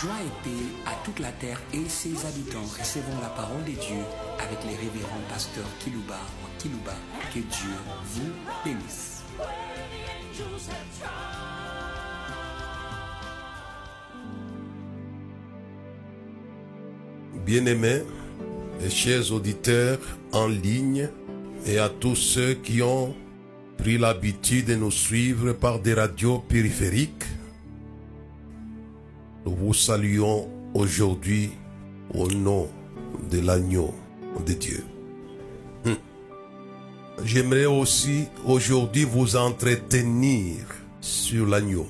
Joie et paix à toute la terre et ses habitants. Recevons la parole de Dieu avec les révérends pasteurs Kilouba Kilouba. Que Dieu vous bénisse. Bien-aimés chers auditeurs en ligne et à tous ceux qui ont pris l'habitude de nous suivre par des radios périphériques, nous vous saluons aujourd'hui au nom de l'agneau de Dieu. Hum. J'aimerais aussi aujourd'hui vous entretenir sur l'agneau.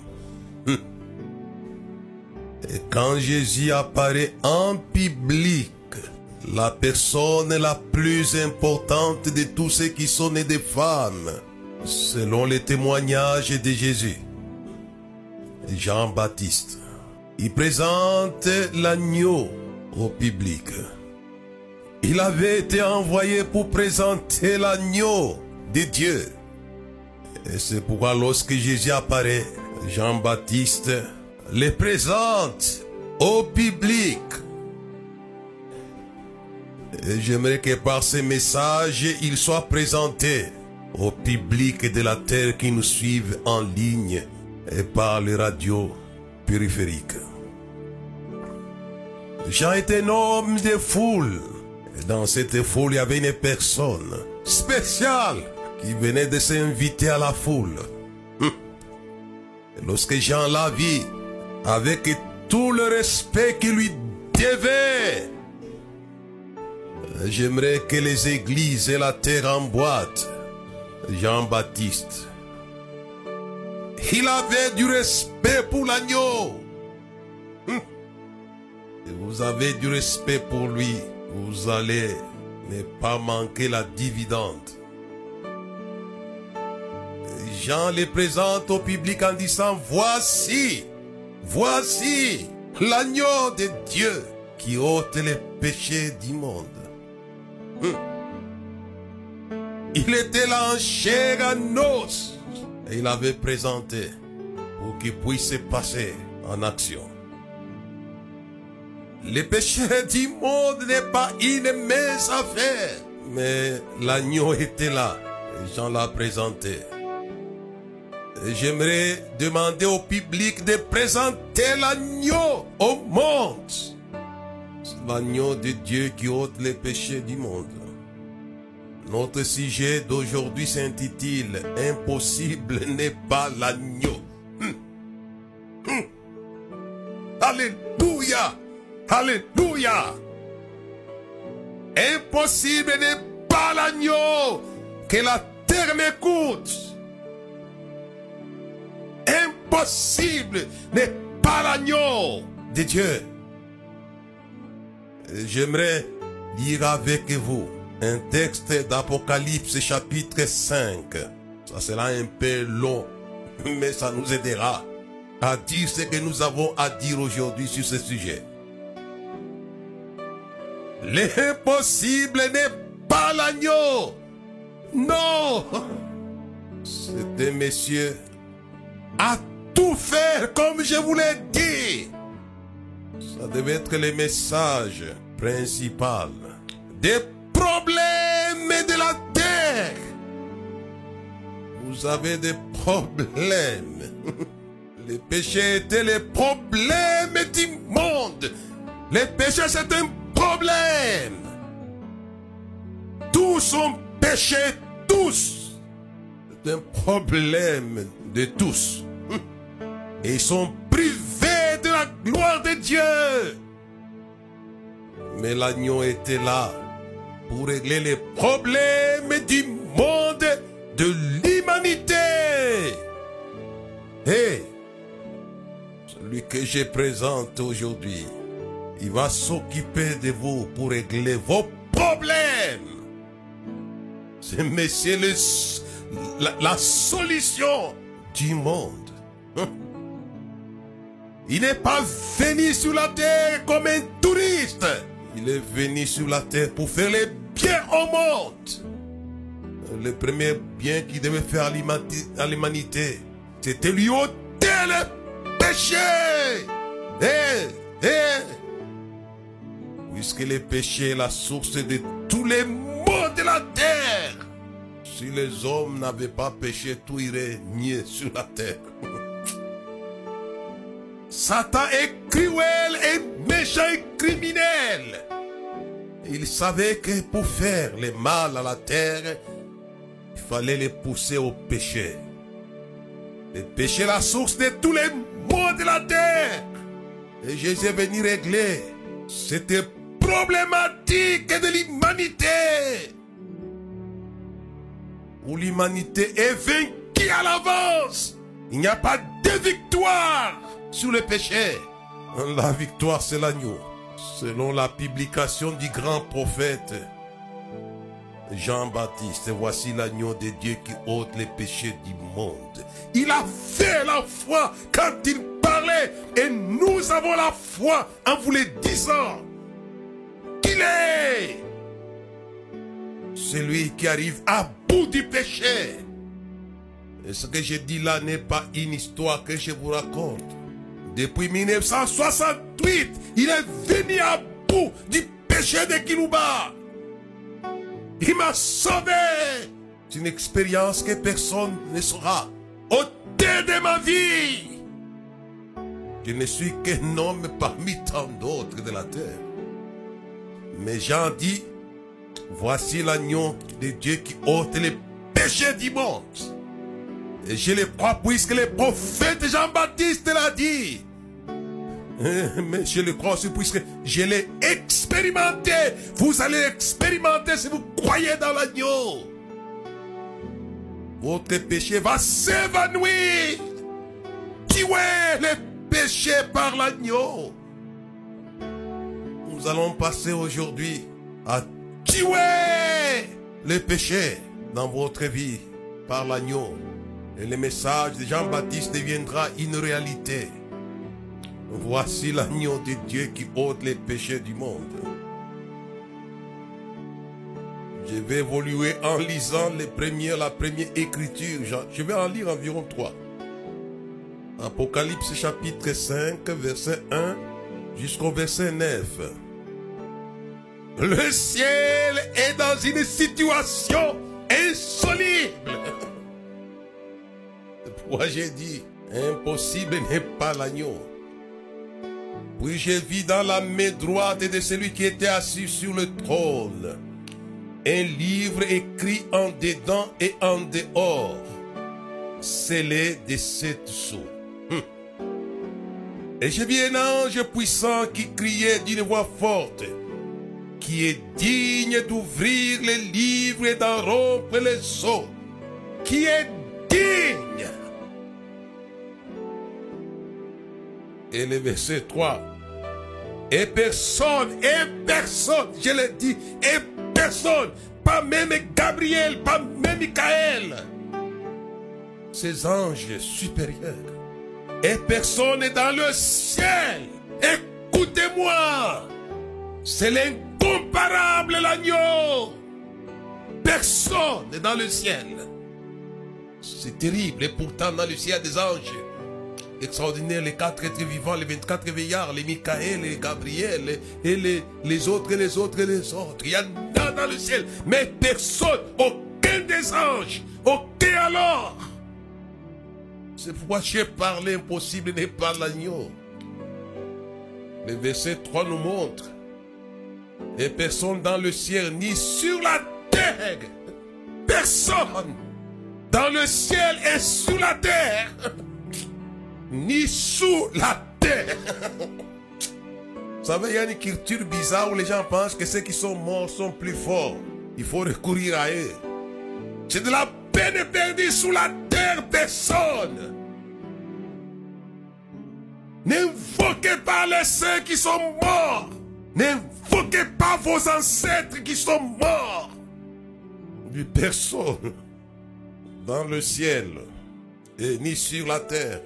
Hum. Et quand Jésus apparaît en public, la personne la plus importante de tous ceux qui sont nés des femmes, selon les témoignages de Jésus, Jean-Baptiste, il présente l'agneau au public. Il avait été envoyé pour présenter l'agneau de Dieu. Et c'est pourquoi lorsque Jésus apparaît, Jean-Baptiste le présente au public. Et j'aimerais que par ces messages, il soit présenté au public de la terre qui nous suivent en ligne et par les radios périphériques. Jean était un homme de foule. Dans cette foule, il y avait une personne spéciale qui venait de s'inviter à la foule. Hum. Lorsque Jean la vit, avec tout le respect qu'il lui devait, j'aimerais que les églises et la terre emboîtent Jean-Baptiste. Il avait du respect pour l'agneau. Vous avez du respect pour lui. Vous allez ne pas manquer la dividende. Jean les présente au public en disant, voici, voici l'agneau de Dieu qui ôte les péchés du monde. Hum. Il était là en chair et il avait présenté pour qu'il puisse passer en action. Le péché du monde n'est pas une mince affaire, mais l'agneau était là et Jean l'a présenté. J'aimerais demander au public de présenter l'agneau au monde. L'agneau de Dieu qui ôte les péchés du monde. Notre sujet d'aujourd'hui s'intitule Impossible n'est pas l'agneau. Alléluia. Impossible n'est pas l'agneau. Que la terre m'écoute. Impossible n'est pas l'agneau de Dieu. J'aimerais lire avec vous un texte d'Apocalypse chapitre 5. Ça sera un peu long, mais ça nous aidera à dire ce que nous avons à dire aujourd'hui sur ce sujet. L'impossible n'est pas l'agneau. Non. Un monsieur à tout faire comme je vous l'ai dit. Ça devait être le message principal des problèmes de la terre. Vous avez des problèmes. Le péché était le problème du monde. Le péché, c'est un problème. Tous ont péché, tous. C'est un problème de tous. Et ils sont privés de la gloire de Dieu. Mais l'agneau était là pour régler les problèmes du monde, de l'humanité. Et celui que je présente aujourd'hui, il va s'occuper de vous pour régler vos problèmes. C'est monsieur le, la, la solution du monde. Il n'est pas venu sur la terre comme un touriste. Il est venu sur la terre pour faire les biens au monde. Le premier bien qu'il devait faire à l'humanité- c'était lui ôter le péché. Et Et puisque le péché est la source de tous les maux de la terre, si les hommes n'avaient pas péché, tout irait mieux sur la terre. Satan est cruel et méchant et criminel. Il savait que pour faire le mal à la terre, il fallait les pousser au péché. Le péché est la source de tous les maux de la terre. Et Jésus est venu régler cette problématique de l'humanité. Où l'humanité est vaincue à l'avance. Il n'y a pas de victoire sur le péché. La victoire, c'est l'agneau. Selon la publication du grand prophète Jean-Baptiste, voici l'agneau de Dieu qui ôte les péchés du monde. Il a fait la foi quand il parlait et nous avons la foi en vous le disant celui qui arrive à bout du péché. Et ce que je dis là n'est pas une histoire que je vous raconte. Depuis 1968, il est venu à bout du péché de Kilouba. Il m'a sauvé. C'est une expérience que personne ne saura. Au terme de ma vie, je ne suis qu'un homme parmi tant d'autres de la terre. Mais Jean dit, voici l'agneau de Dieu qui ôte les péchés du monde. Et je le crois puisque le prophète Jean-Baptiste l'a dit. Mais je le crois aussi puisque je l'ai expérimenté. Vous allez expérimenter si vous croyez dans l'agneau. Votre péché va s'évanouir. Tuez le péché par l'agneau. Nous allons passer aujourd'hui à tuer le péché dans votre vie par l'agneau. Et le message de Jean-Baptiste deviendra une réalité. Voici l'agneau de Dieu qui ôte les péchés du monde. Je vais évoluer en lisant les premières, la première écriture. Je vais en lire environ trois. Apocalypse chapitre 5, verset 1 jusqu'au verset 9. Le ciel est dans une situation insoluble. Pourquoi j'ai dit impossible n'est pas l'agneau. Puis j'ai vu dans la main droite de celui qui était assis sur le trône un livre écrit en dedans et en dehors, scellé de sept sceaux. Hum. Et j'ai vu un ange puissant qui criait d'une voix forte, qui est digne d'ouvrir les livres et d'en rompre les sceaux, qui est digne. Et le verset 3. Et personne, et personne, je l'ai dit, et personne, pas même Gabriel, pas même Michael, ces anges supérieurs, et personne dans le ciel, écoutez-moi, c'est l'incomparable l'agneau, personne dans le ciel. C'est terrible, et pourtant dans le ciel des anges, extraordinaire, les quatre êtres vivants, les 24 veillards, les Michael, les Gabriel, et les, les autres, et les autres, et les autres. Il y en a dans le ciel, mais personne, aucun des anges, aucun alors. C'est pourquoi j'ai parlé impossible n'est pas l'agneau. Le verset 3 nous montre, et personne dans le ciel, ni sur la terre, personne dans le ciel et sur la terre ni sous la terre. Vous savez, il y a une culture bizarre où les gens pensent que ceux qui sont morts sont plus forts. Il faut recourir à eux. C'est de la peine perdue sous la terre, personne. N'invoquez pas les saints qui sont morts. N'invoquez pas vos ancêtres qui sont morts. Du personne dans le ciel et ni sur la terre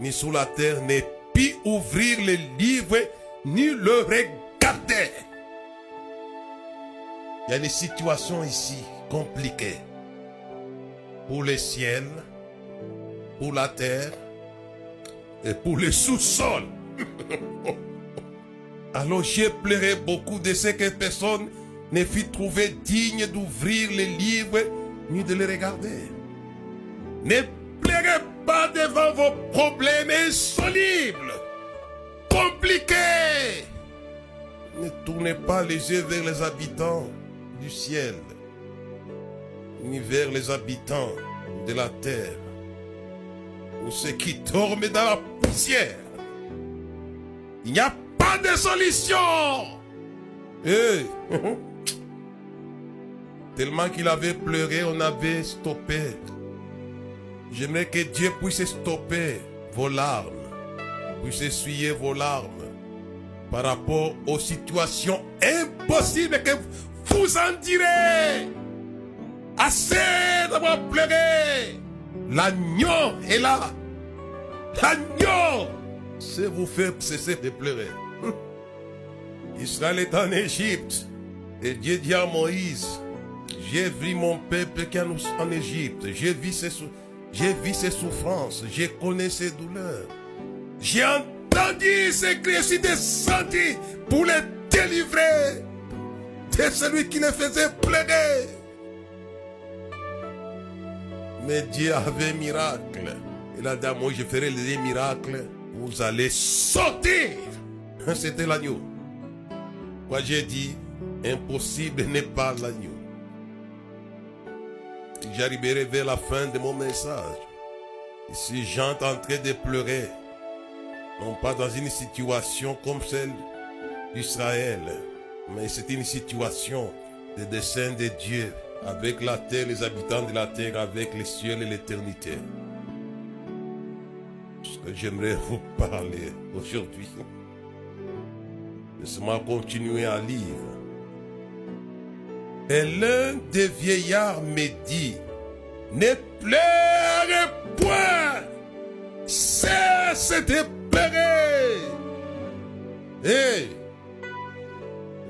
ni sous la terre n'est pu ouvrir le livre ni le regarder. Il y a une situation ici compliquée pour le ciel, pour la terre et pour le sous-sol. Alors j'ai pleuré beaucoup de ce que personne ne fut trouvé digne d'ouvrir les livres ni de les regarder. Ne pleurez pas devant vos problèmes insolubles, compliqués. Ne tournez pas les yeux vers les habitants du ciel, ni vers les habitants de la terre, ou ceux qui dorment dans la poussière. Il n'y a pas de solution. Eh, Tellement qu'il avait pleuré, on avait stoppé. J'aimerais que Dieu puisse stopper vos larmes, puisse essuyer vos larmes par rapport aux situations impossibles que vous en direz. Assez d'avoir pleuré. L'agneau est là. L'agneau. C'est vous fait cesser de pleurer. Israël est en Égypte. Et Dieu dit à Moïse, j'ai vu mon peuple qui est en Égypte. J'ai vu ses, souffrances. J'ai connu ses douleurs. J'ai entendu ses cris. Je suis pour les délivrer de celui qui les faisait pleurer. Mais Dieu avait miracle. Il a dit à moi, je ferai les miracles. Vous allez sauter. C'était l'agneau. Moi j'ai dit, impossible n'est pas l'agneau. J'arriverai vers la fin de mon message. Si j'entends en pleurer, non pas dans une situation comme celle d'Israël, mais c'est une situation de dessein de Dieu avec la terre, les habitants de la terre, avec les cieux et l'éternité. Ce que j'aimerais vous parler aujourd'hui. Laissez-moi continuer à lire. Et l'un des vieillards me dit, ne pleurez point, cesse de pleurer. Et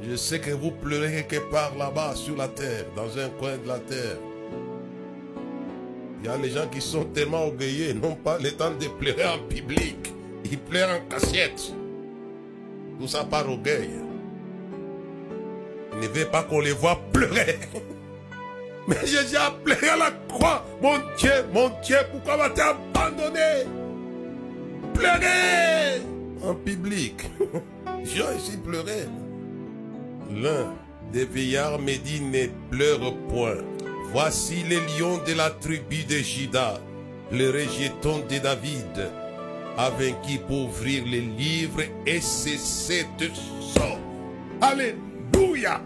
je sais que vous pleurez quelque part là-bas sur la terre, dans un coin de la terre. Il y a les gens qui sont tellement orgueilleux, n'ont pas le temps de pleurer en public. Ils pleurent en cassette. Ça par orgueil. Ne veulent pas qu'on les voit pleurer. Mais j'ai déjà pleuré à la croix. Mon Dieu, mon Dieu, pourquoi vas-tu abandonner? Pleurer en public. J'ai aussi pleuré. L'un des vieillards me dit ne pleure point. Voici les lions de la tribu de Juda, le rejeton de David, a vaincu pour ouvrir les livres et cesser de sang. Alléluia.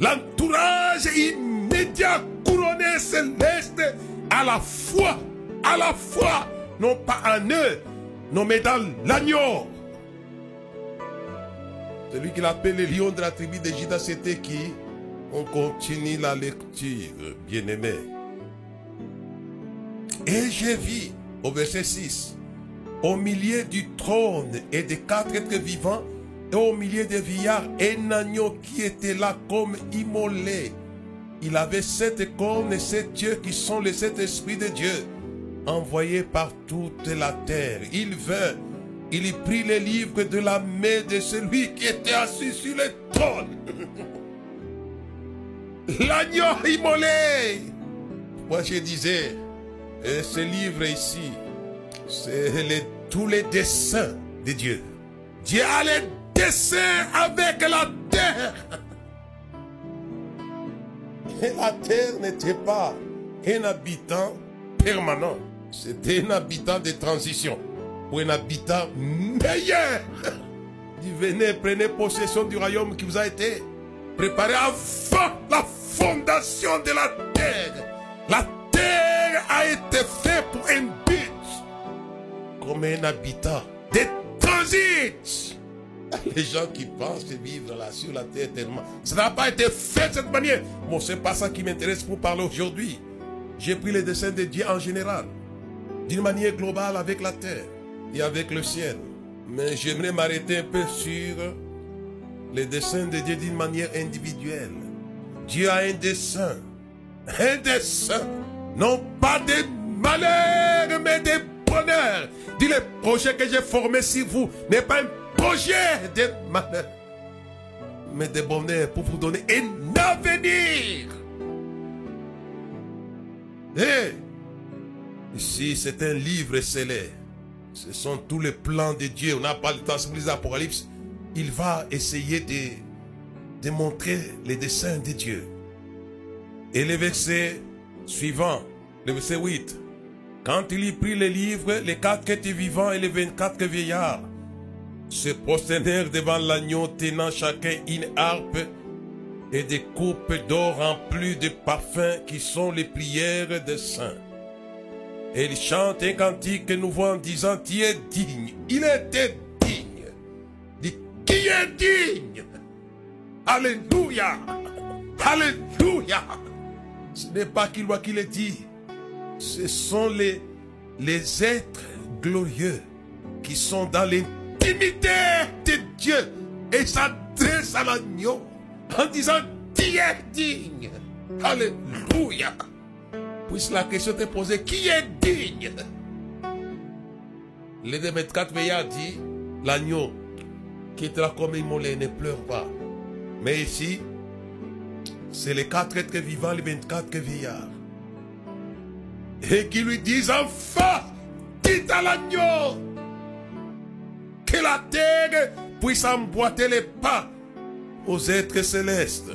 L'entourage immédiat couronné céleste à la fois, à la fois, non pas en eux, non mais dans l'agneau. Celui qu'il appelle le lion de la tribu de Juda, c'était qui On continue la lecture, bien-aimé. Et j'ai vu, au verset 6, au milieu du trône et des quatre êtres vivants, et au milieu des vieillards, un agneau qui était là comme immolé. Il avait sept cornes et sept yeux qui sont les sept esprits de Dieu, envoyés par toute la terre. Il vint, il y prit les livres de la main de celui qui était assis sur le trône. L'agneau immolé. Moi je disais, et ce livre ici, c'est tous les dessins de Dieu. Dieu a les dessins avec la terre. Et la terre n'était pas un habitant permanent. C'était un habitant de transition. Ou un habitant meilleur. Il venait, prenez possession du royaume qui vous a été préparé avant la fondation de la terre. La terre a été faite pour un but. Comme un habitant de transit. Les gens qui pensent vivre là sur la terre tellement. Ça n'a pas été fait de cette manière. Bon, c'est pas ça qui m'intéresse pour parler aujourd'hui. J'ai pris les dessins de Dieu en général. D'une manière globale avec la terre et avec le ciel. Mais j'aimerais m'arrêter un peu sur les dessins de Dieu d'une manière individuelle. Dieu a un dessin. Un dessin. Non pas des malheurs, mais des bonheurs. Dit le projet que j'ai formé sur vous n'est pas un projets de malheur, mais de bonheur pour vous donner un avenir. Et ici, c'est un livre scellé. Ce sont tous les plans de Dieu. On n'a pas le temps, c'est les Apocalypse. Il va essayer de, de montrer les dessins de Dieu. Et le verset suivant, le verset 8. Quand il y prit les livres, les quatre quêtes vivants et les vingt-quatre vieillards se prosternèrent devant l'agneau tenant chacun une harpe et des coupes d'or remplies de parfums qui sont les prières des saints. Et ils chantent un cantique nouveau en disant, tu es digne. Il était digne. Dit, qui est digne? Alléluia. Alléluia. Ce n'est pas qu'il voit qu'il est dit. Ce sont les, les êtres glorieux qui sont dans l'intimité de Dieu et s'adressent à l'agneau en disant Qui est digne? Alléluia. Puisque la question t'est posée Qui est digne? 24 veillards dit L'agneau qui était comme immolé ne pleure pas. Mais ici, c'est les quatre êtres vivants, les 24 veillards. Et qui lui disent enfin, dites à l'agneau que la terre puisse emboîter les pas aux êtres célestes.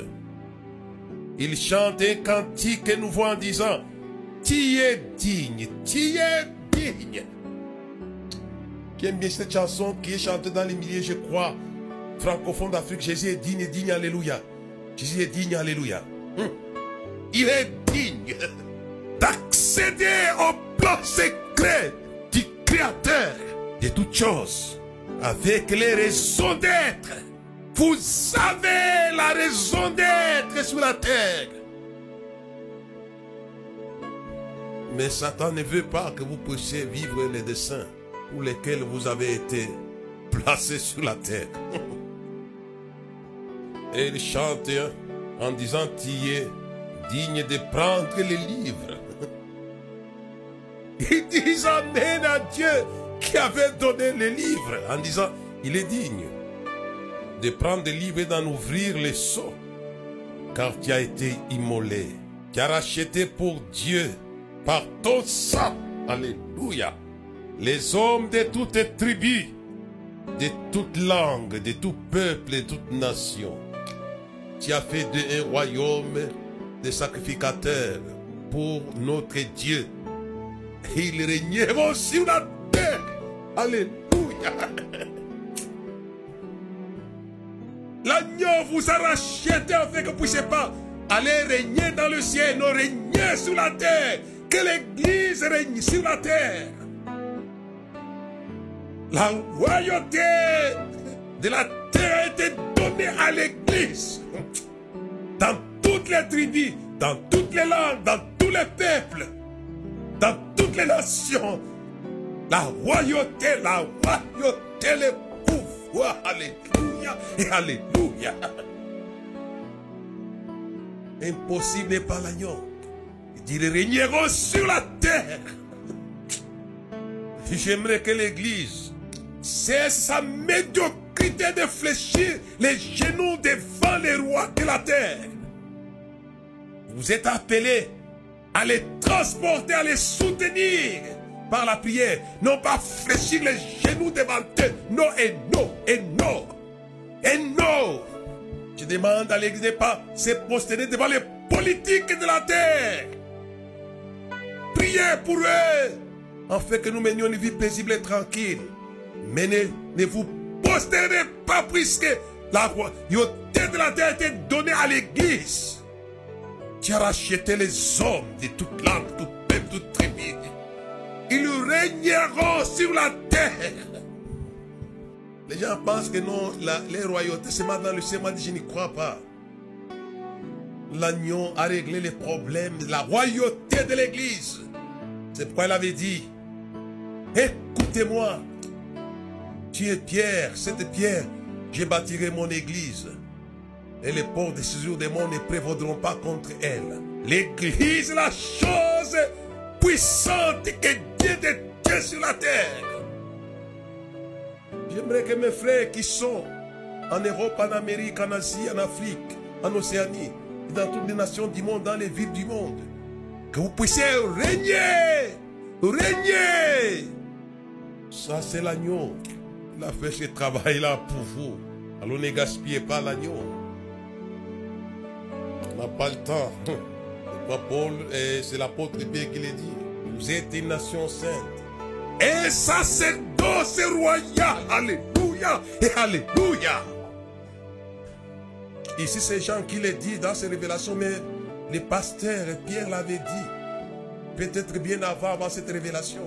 Il chante un cantique nouveau en disant, tu es digne, tu es digne. Qui aime bien cette chanson qui est chantée dans les milliers, je crois, francophones d'Afrique. Jésus est digne, digne, alléluia. Jésus est digne, alléluia. Hum. Il est digne d'accéder au plan secret du Créateur de toutes choses avec les raisons d'être. Vous avez la raison d'être sur la terre. Mais Satan ne veut pas que vous puissiez vivre les desseins pour lesquels vous avez été placé sur la terre. Et il chante en disant, tu es digne de prendre les livres. Ils disent Amen à Dieu qui avait donné les livres en disant, il est digne de prendre des livres et d'en ouvrir les seaux, car tu as été immolé, tu as racheté pour Dieu par ton sang, alléluia, les hommes de toutes tribus, de toutes langues, de tout peuple, de toute nation. Tu as fait de un royaume de sacrificateurs pour notre Dieu. Il régnait sur la terre. Alléluia. L'agneau vous a racheté afin que vous ne puissiez pas aller régner dans le ciel, non régner sur la terre. Que l'Église règne sur la terre. La royauté de la terre a à l'Église. Dans toutes les tribus, dans toutes les langues, dans tous les peuples, dans toutes les nations. La royauté, la royauté, le pouvoir. Alléluia et Alléluia. Impossible pas l'agneau. Il dit, ils régneront sur la terre. J'aimerais que l'Église cesse sa médiocrité de fléchir les genoux devant les rois de la terre. Vous êtes appelés à les transporter, à les soutenir par la prière. Non pas fléchir les genoux devant eux. Non et non et non. Et non. Je demande à l'église de pas se prosterner devant les politiques de la terre. Priez pour eux. Afin que nous menions une vie paisible et tranquille. Mais ne, ne vous prosternez pas puisque la royauté de la terre a été donnée à l'église. Tu as racheté les hommes de toute langue, tout peuple, toute tribu. Ils régneront sur la terre. Les gens pensent que non, la, les royautés, c'est maintenant le. Moi, je n'y crois pas. L'agneau a réglé les problèmes de la royauté de l'église. C'est pourquoi elle avait dit, écoutez-moi, tu es pierre, cette pierre, je bâtirai mon église. Et les portes des ciseaux des mondes ne prévaudront pas contre elle. L'église, la chose puissante que Dieu détient sur la terre. J'aimerais que mes frères qui sont en Europe, en Amérique, en Asie, en Afrique, en Océanie, dans toutes les nations du monde, dans les villes du monde, que vous puissiez régner, régner. Ça, c'est l'agneau. Il a fait ce travail-là pour vous. Alors ne gaspillez pas l'agneau. On n'a pas le temps. Paul, c'est l'apôtre Pierre qui l'a dit. Vous êtes une nation sainte. Et sacerdoce royal. Alléluia et Alléluia. Ici, c'est Jean qui l'a dit dans ses révélations, mais les pasteurs, Pierre l'avait dit. Peut-être bien avant, avant cette révélation.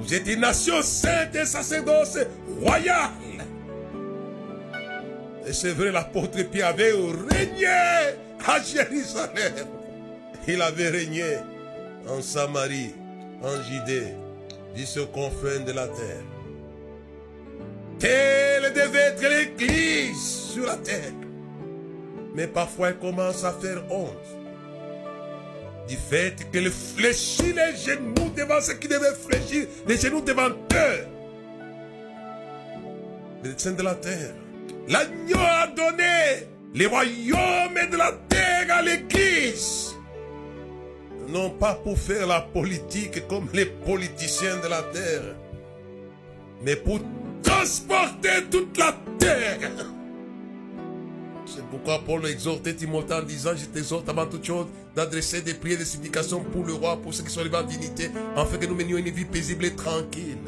Vous êtes une nation sainte et sacerdoce royal. Et c'est vrai, l'apôtre Pierre avait régné à Jérusalem. Il avait régné en Samarie, en Judée, jusqu'aux confins de la terre. Telle devait être l'église sur la terre. Mais parfois elle commence à faire honte. Du fait qu'elle fléchit les genoux devant ce qui devait fléchir, les genoux devant eux. Les saints de la terre. L'agneau a donné les royaumes de la terre à l'église. Non pas pour faire la politique comme les politiciens de la terre, mais pour transporter toute la terre. C'est pourquoi Paul exhortait Timothée en disant, je t'exhorte avant toute chose d'adresser des prières, des supplications pour le roi, pour ceux qui sont les en dignité, afin que nous menions une vie paisible et tranquille.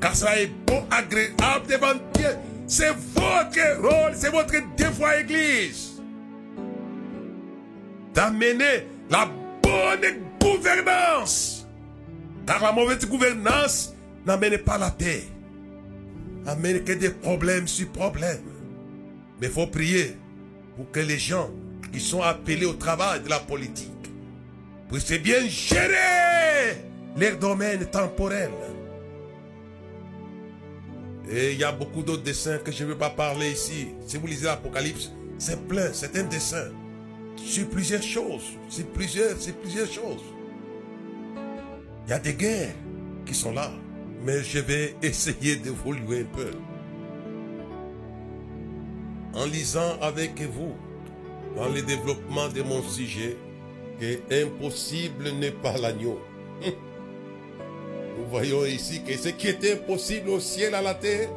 Car ça est bon, agréable devant Dieu. C'est votre rôle, c'est votre devoir, Église. D'amener la bonne gouvernance. Car la mauvaise gouvernance n'amène pas la paix. Amène que des problèmes sur problèmes. Mais il faut prier pour que les gens qui sont appelés au travail de la politique puissent bien gérer leur domaine temporel. Et il y a beaucoup d'autres dessins que je ne veux pas parler ici. Si vous lisez l'Apocalypse, c'est plein, c'est un dessin sur plusieurs choses, sur plusieurs, sur plusieurs choses. Il y a des guerres qui sont là, mais je vais essayer d'évoluer un peu. En lisant avec vous, dans le développement de mon sujet, que impossible n'est pas l'agneau. Nous voyons ici que ce qui était impossible au ciel, à la terre,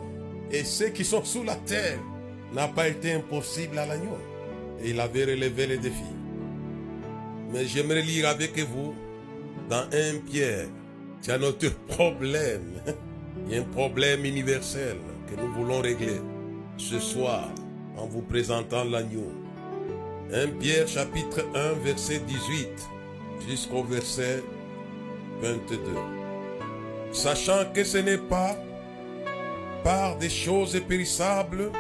et ceux qui sont sous la terre, n'a pas été impossible à l'agneau. Et il avait relevé les défis. Mais j'aimerais lire avec vous dans un Pierre. C'est notre problème. Il y a un problème universel que nous voulons régler ce soir en vous présentant l'agneau. 1 Pierre chapitre 1 verset 18 jusqu'au verset 22 sachant que ce n'est pas par des choses périssables,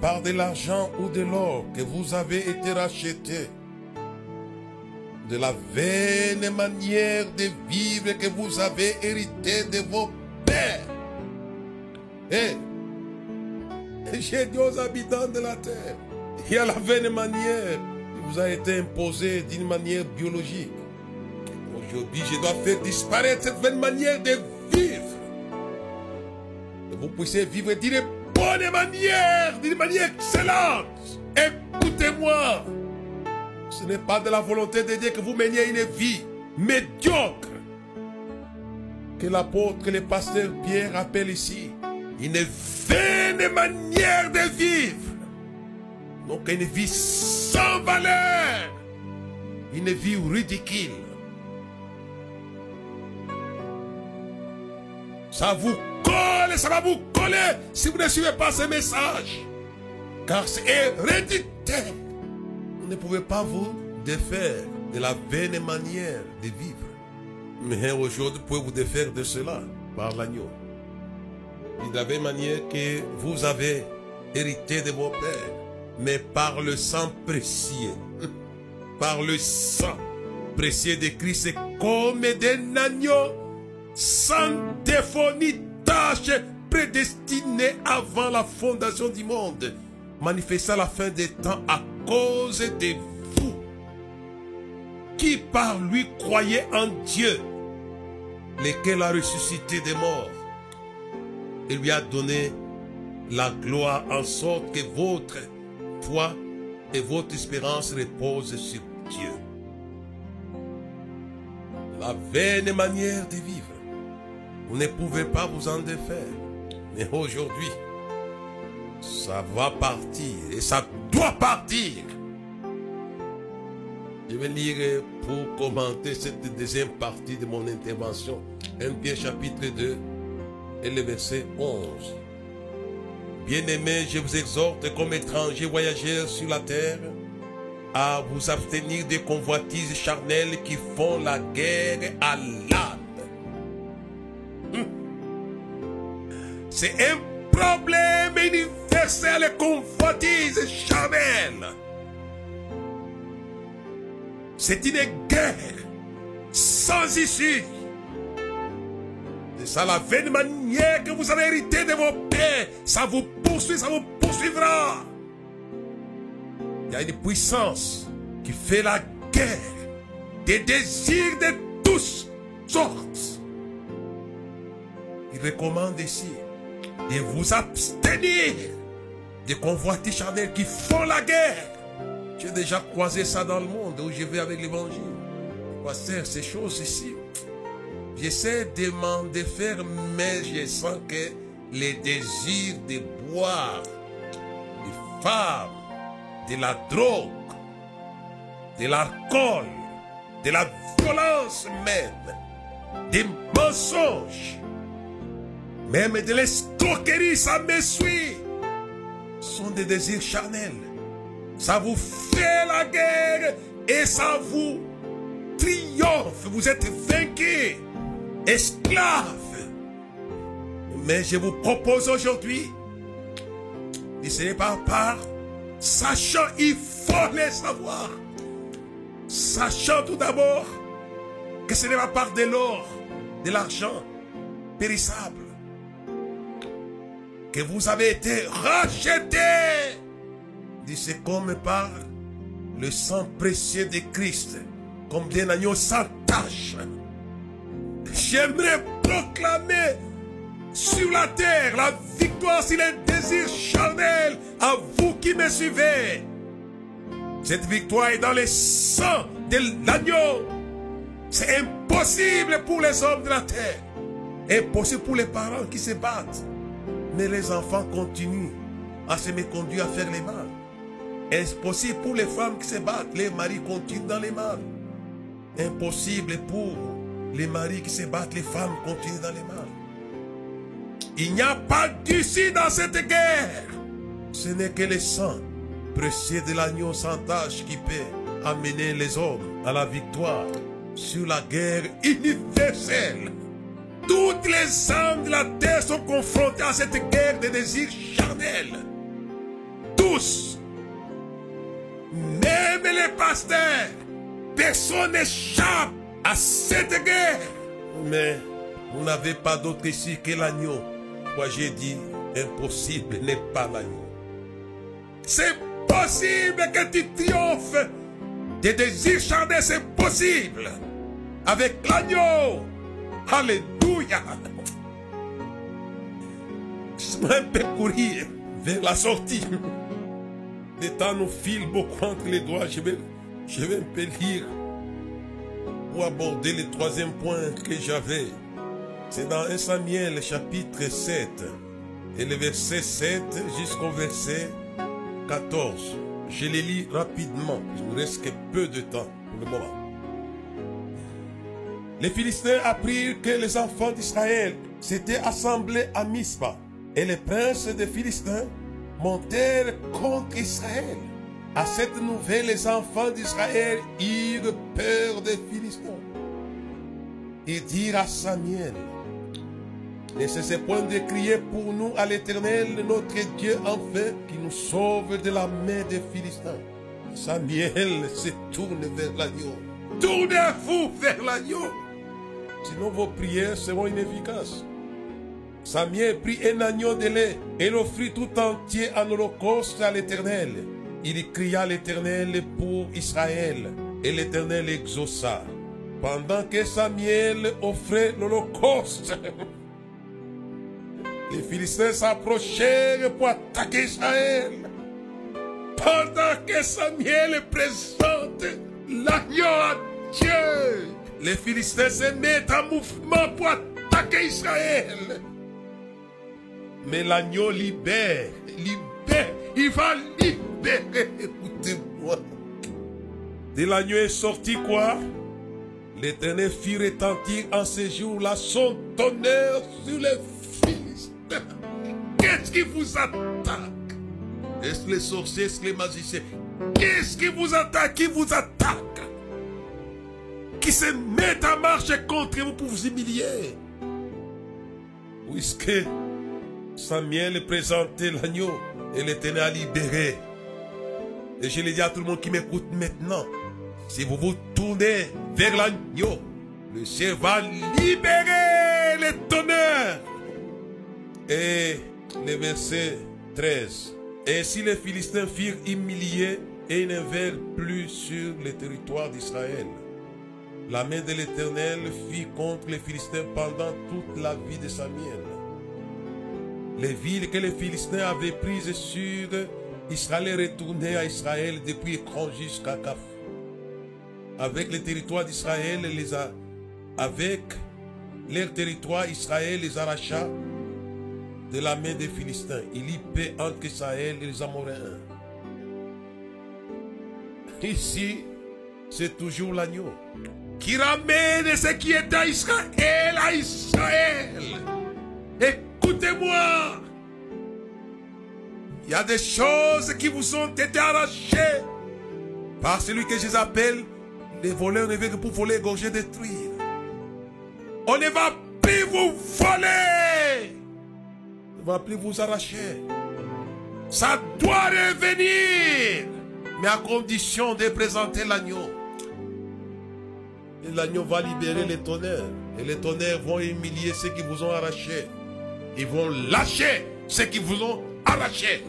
par de l'argent ou de l'or que vous avez été rachetés, de la vaine manière de vivre que vous avez hérité de vos pères. Et j'ai dit aux habitants de la terre, il y a la vaine manière qui vous a été imposée d'une manière biologique. Aujourd'hui, je dois faire disparaître cette vaine manière de vivre. Que vous puissiez vivre d'une bonne manière, d'une manière excellente. Écoutez-moi. Ce n'est pas de la volonté de Dieu que vous meniez une vie médiocre. Que l'apôtre le pasteur Pierre appelle ici une vaine manière de vivre. Donc une vie sans valeur. Une vie ridicule. Ça vous colle, ça va vous coller si vous ne suivez pas ce message. Car c'est héréditaire. Vous ne pouvez pas vous défaire de la vaine manière de vivre. Mais aujourd'hui, vous pouvez vous défaire de cela par l'agneau. De la même manière que vous avez hérité de vos pères, mais par le sang précieux. Par le sang précieux de Christ, c'est comme d'un agneau sans défaut ni tâche, avant la fondation du monde, manifestant la fin des temps à cause de vous, qui par lui croyez en Dieu, lequel a ressuscité des morts, et lui a donné la gloire en sorte que votre foi et votre espérance reposent sur Dieu. La vaine manière de vivre, vous ne pouvez pas vous en défaire. Mais aujourd'hui, ça va partir et ça doit partir. Je vais lire pour commenter cette deuxième partie de mon intervention, 1 Pierre chapitre 2 et le verset 11. Bien-aimés, je vous exhorte comme étrangers voyageurs sur la terre à vous abstenir des convoitises charnelles qui font la guerre à l'âme. Hum. C'est un problème universel, les convoitises charnelles. C'est une guerre sans issue. C'est ça la vaine manière que vous avez hérité de vos pères. Ça vous poursuit, ça vous poursuivra. Il y a une puissance qui fait la guerre. Des désirs de tous sortes. Il recommande ici de vous abstenir des convoitises charnelles qui font la guerre. J'ai déjà croisé ça dans le monde où je vais avec l'évangile. Pasteur, ces choses ici, j'essaie de m'en défaire, mais je sens que les désirs de boire, des femmes, de la drogue, de l'alcool, de la violence même, des mensonges, même de l'escroquerie, ça me suit, sont des désirs charnels. Ça vous fait la guerre et ça vous triomphe. Vous êtes vaincu, esclave. Mais je vous propose aujourd'hui, ce n'est pas par sachant, il faut les savoir. Sachant tout d'abord que ce n'est pas par de l'or, de l'argent périssable, que vous avez été rachetés c'est comme par le sang précieux de Christ, comme d'un agneau sans tache. J'aimerais proclamer sur la terre la victoire sur les désirs charnels à vous qui me suivez. Cette victoire est dans le sang de l'agneau. C'est impossible pour les hommes de la terre. Impossible pour les parents qui se battent. Mais les enfants continuent à se méconduire, à faire les mal. Impossible pour les femmes qui se battent? Les maris continuent dans les mal. Impossible pour les maris qui se battent. Les femmes continuent dans les mal. Il n'y a pas d'issue dans cette guerre. Ce n'est que le sang précieux de l'agneau sans tache qui peut amener les hommes à la victoire sur la guerre universelle. Toutes les âmes de la terre sont confrontées à cette guerre de désirs charnels. Tous même les pasteurs, personne n'échappe à cette guerre. Mais vous n'avez pas d'autre ici que l'agneau. Moi j'ai dit, impossible n'est pas l'agneau. C'est possible que tu triomphes des désirs charnels, c'est possible. Avec l'agneau. Alléluia. Je vais un peu courir vers la sortie. Le temps nous file beaucoup entre les doigts. Je vais, je vais un peu lire pour aborder le troisième point que j'avais. C'est dans 1 Samuel chapitre 7 et le verset 7 jusqu'au verset 14. Je les lis rapidement. Il nous reste que peu de temps pour le moment. Les Philistins apprirent que les enfants d'Israël s'étaient assemblés à Mispa et les princes des Philistins montèrent contre Israël. À cette nouvelle, les enfants d'Israël eurent peur des Philistins. Ils dirent à Samuel, ne cessez point de crier pour nous à l'Éternel, notre Dieu, enfin, qui nous sauve de la main des Philistins. Samuel se tourne vers l'agneau. Tournez-vous vers l'agneau. Sinon vos prières seront inefficaces. Samuel prit un agneau de lait et l'offrit tout entier en holocauste à l'Éternel. Il cria l'Éternel pour Israël et l'Éternel exauça. Pendant que Samuel offrait l'holocauste, Les Philistins s'approchèrent pour attaquer Israël. Pendant que Samuel présente l'agneau à Dieu, les Philistins se mettent en mouvement pour attaquer Israël. Mais l'agneau libère, libère, il va libérer. Écoutez-moi. De l'agneau est sorti quoi? L'Éternel fit retentir en ce jour-là son tonnerre sur les Philistins. Qu'est-ce qui vous attaque? Est-ce les sorciers, est-ce les magiciens? Qu'est-ce qui vous attaque? Qui vous attaque? Qui se met en marche contre vous pour vous humilier? Puisque Samuel présentait l'agneau et l'Éternel a libéré. Et je le dis à tout le monde qui m'écoute maintenant. Si vous vous tournez vers l'agneau, le ciel va libérer les tonnerres. Et le verset 13. Ainsi les Philistins firent humiliés et ne vinrent plus sur le territoire d'Israël. La main de l'Éternel fit contre les Philistins pendant toute la vie de Samuel. Les villes que les Philistins avaient prises sur Israël est retourné à Israël depuis Écran jusqu'à Caf. Avec le territoire d'Israël, les a, avec leur territoire, Israël les arracha de la main des Philistins. Il y paie entre Israël et les Amoréens. Ici, c'est toujours l'agneau qui ramène ce qui est à Israël à Israël. Écoutez-moi. Il y a des choses qui vous ont été arrachées par celui que les appelle les voleurs ne viennent que pour voler, égorger, détruire. On ne va plus vous voler. On ne va plus vous arracher. Ça doit revenir. Mais à condition de présenter l'agneau. Et l'agneau va libérer les tonnerres. Et les tonnerres vont humilier ceux qui vous ont arraché. Ils vont lâcher ceux qui vous ont arraché.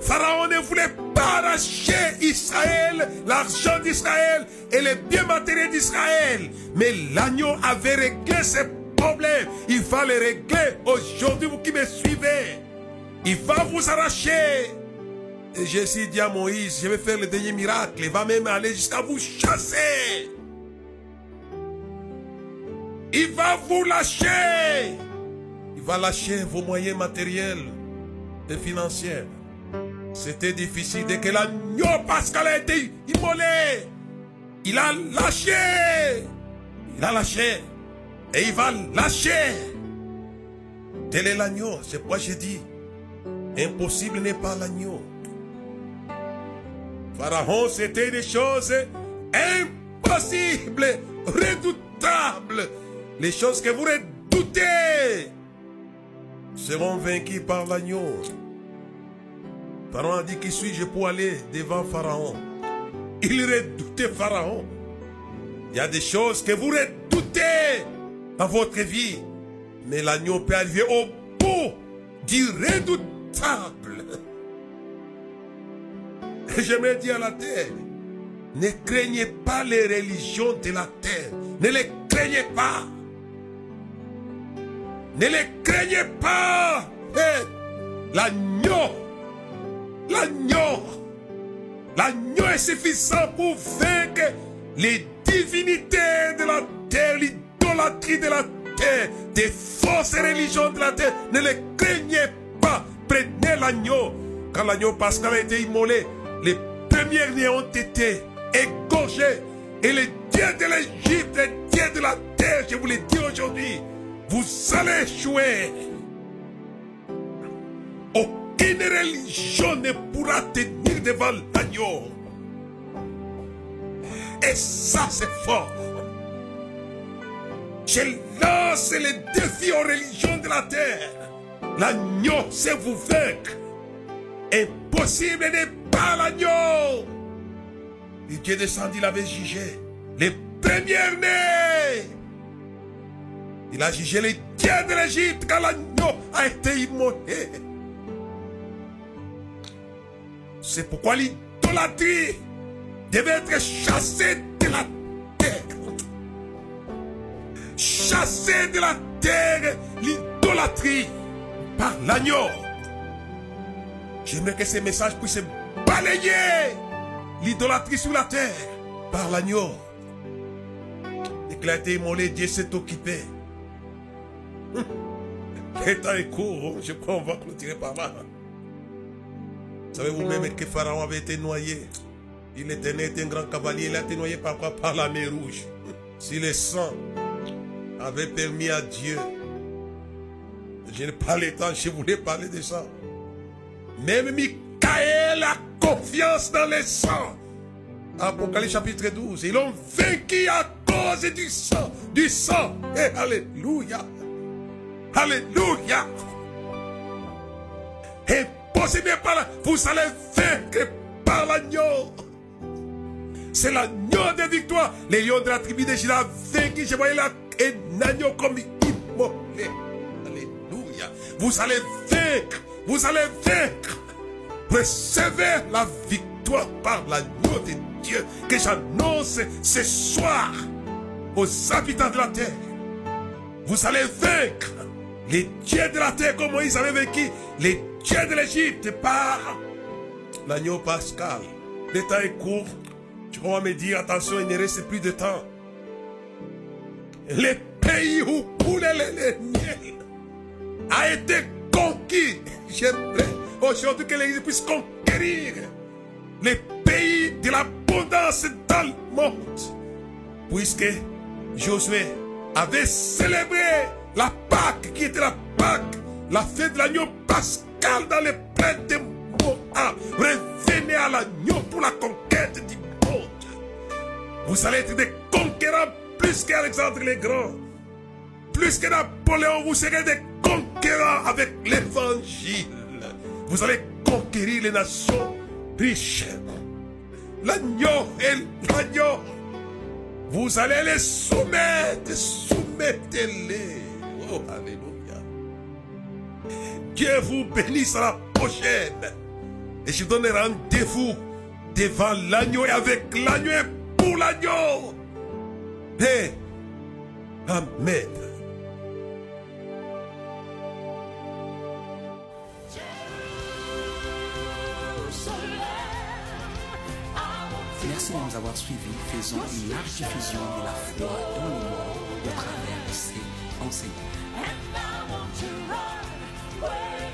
Pharaon ne voulait pas arracher Israël, l'argent d'Israël et les biens matériels d'Israël. Mais l'agneau avait réglé ses problèmes. Il va les régler aujourd'hui, vous qui me suivez. Il va vous arracher. Et Jésus dit à Moïse, je vais faire le dernier miracle. Il va même aller jusqu'à vous chasser. Il va vous lâcher. Il va lâcher vos moyens matériels et financiers. C'était difficile dès que l'agneau Pascal a été immolé. Il a lâché. Il a lâché. Et il va lâcher. Tel est l'agneau. C'est pourquoi j'ai dit, impossible n'est pas l'agneau. Pharaon, c'était des choses impossibles, redoutables. Les choses que vous redoutez seront vaincues par l'agneau. Pharaon a dit qui suis-je pour aller devant Pharaon Il redoutait Pharaon. Il y a des choses que vous redoutez dans votre vie. Mais l'agneau peut arriver au bout du redoutable. Et j'aimerais dire à la terre, ne craignez pas les religions de la terre. Ne les craignez pas. Ne les craignez pas. L'agneau L'agneau. L'agneau est suffisant pour vaincre les divinités de la terre, l'idolâtrie de la terre, des fausses religions de la terre. Ne les craignez pas. Prenez l'agneau. Quand l'agneau pascal a été immolé, les premiers liens ont été égorgés. Et les dieux de l'Égypte, les dieux de la terre, je vous le dis aujourd'hui, vous allez échouer. Aucune religion ne pourra tenir devant l'agneau. Et ça, c'est fort. Je lance les défis aux religions de la terre. L'agneau, c'est vous vaincre. Impossible n'est pas l'agneau. Et Dieu descendit, il avait jugé les premières nées. Il a jugé les dieux de l'Égypte quand l'agneau a été immolé. C'est pourquoi l'idolâtrie devait être chassée de la terre. Chassée de la terre l'idolâtrie par l'agneau. J'aimerais que ces messages puissent balayer l'idolâtrie sur la terre par l'agneau. Éclaté, immolé, Dieu s'est occupé. Temps est court, je crois qu'on va clôturer par là. Savez-vous même que Pharaon avait été noyé? Il était né, était un grand cavalier, il a été noyé par quoi? Par la mer rouge. Si le sang avait permis à Dieu, je n'ai pas le temps, je voulais parler de ça. Même Michael a confiance dans le sang. Apocalypse chapitre 12. Ils l'ont vaincu à cause du sang. Du sang. Et alléluia. Alléluia. Impossible par là. Vous allez vaincre par l'agneau. C'est l'agneau de victoire. Les lions de la tribu de Judas vaincu. Je voyais là un agneau comme immolé. Alléluia. Vous allez vaincre. Vous allez vaincre. Recevez la victoire par l'agneau de Dieu que j'annonce ce soir aux habitants de la terre. Vous allez vaincre les dieux de la terre comme Moïse avait vaincu les de l'Égypte par l'agneau pascal. Le temps est court. Tu vas me dire, attention, il ne reste plus de temps. Le pays où coulait le miel a été conquis. J'aimerais aujourd'hui que l'Église puisse conquérir les pays de l'abondance dans le monde. Puisque Josué avait célébré la Pâque qui était la Pâque, la fête de l'agneau pascal dans les plaines de Moab. Revenez à l'agneau pour la conquête du monde. Vous allez être des conquérants plus qu'Alexandre le Grand. Plus que Napoléon, vous serez des conquérants avec l'évangile. Vous allez conquérir les nations riches. L'agneau et l'agneau. Vous allez les soumettre, soumettez-les. Oh, Alléluia. Dieu vous bénisse à la prochaine. Et je donne rendez-vous devant l'agneau et avec l'agneau et pour l'agneau. Et Amen. Merci de nous avoir suivis. Faisons une large diffusion de la foi dans le monde au travers de ces enseignements. way.